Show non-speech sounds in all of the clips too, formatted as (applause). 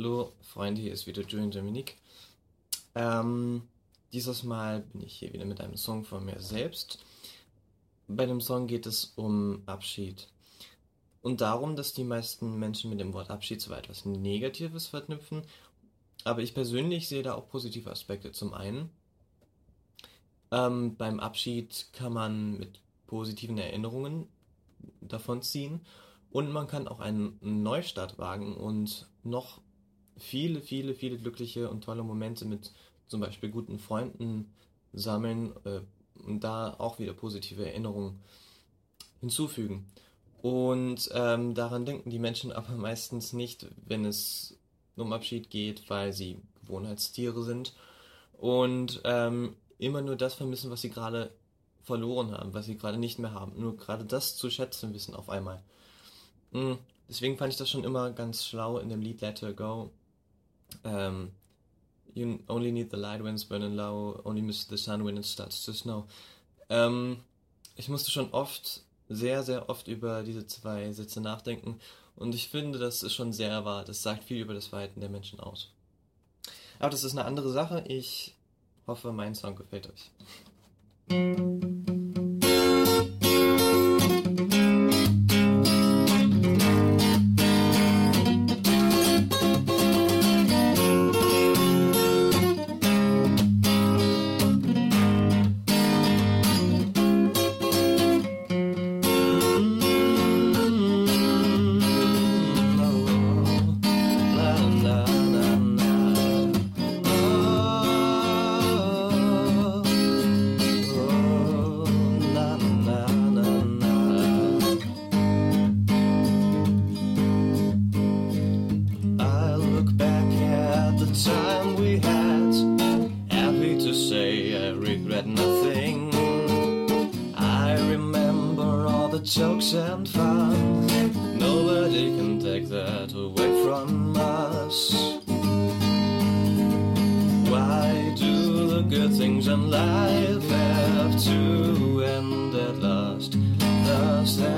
Hallo Freunde, hier ist wieder Julian Dominique. Ähm, dieses Mal bin ich hier wieder mit einem Song von mir selbst. Bei dem Song geht es um Abschied. Und darum, dass die meisten Menschen mit dem Wort Abschied zwar etwas Negatives verknüpfen, aber ich persönlich sehe da auch positive Aspekte. Zum einen, ähm, beim Abschied kann man mit positiven Erinnerungen davon ziehen und man kann auch einen Neustart wagen und noch viele, viele, viele glückliche und tolle Momente mit zum Beispiel guten Freunden sammeln äh, und da auch wieder positive Erinnerungen hinzufügen. Und ähm, daran denken die Menschen (laughs) aber meistens nicht, wenn es um Abschied geht, weil sie Gewohnheitstiere sind und ähm, immer nur das vermissen, was sie gerade verloren haben, was sie gerade nicht mehr haben. Nur gerade das zu schätzen wissen auf einmal. Mhm. Deswegen fand ich das schon immer ganz schlau in dem Lied Let Her Go. Um, you only need the light when it's burning low, only miss the sun when it starts to snow. Ähm, ich musste schon oft, sehr, sehr oft über diese zwei Sätze nachdenken und ich finde, das ist schon sehr wahr. Das sagt viel über das Verhalten der Menschen aus. Aber das ist eine andere Sache. Ich hoffe, mein Song gefällt euch. Jokes and fun. Nobody can take that away from us. Why do the good things in life have to end at last? Does that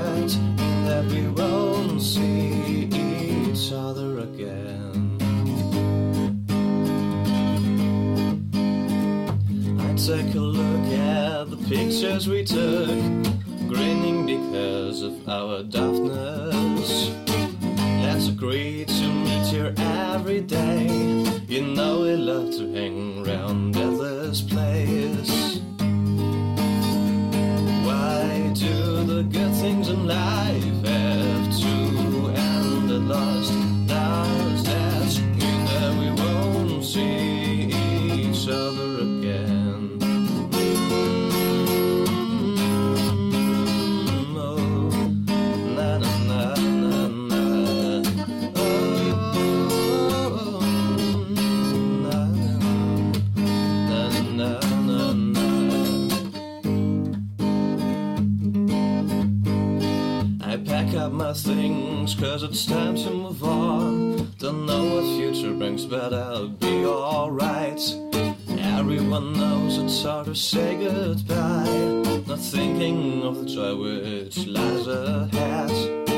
take a look at the pictures we took grinning because of our daftness. Let's agree to meet here every day. You know we love to hang around at this place. Why do the good things in life have to end at last? Up my things, cause it's time to move on. Don't know what future brings, but I'll be alright. Everyone knows it's hard to say goodbye. Not thinking of the joy which lies ahead.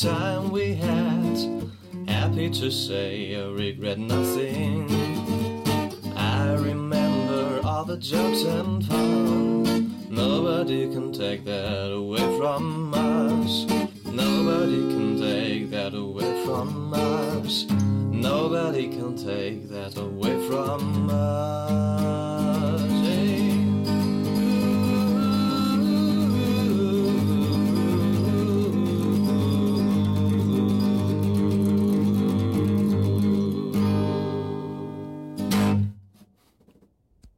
Time we had. Happy to say I regret nothing. I remember all the jokes and fun. Nobody can take that away from us. Nobody can take that away from us. Nobody can take that away from us.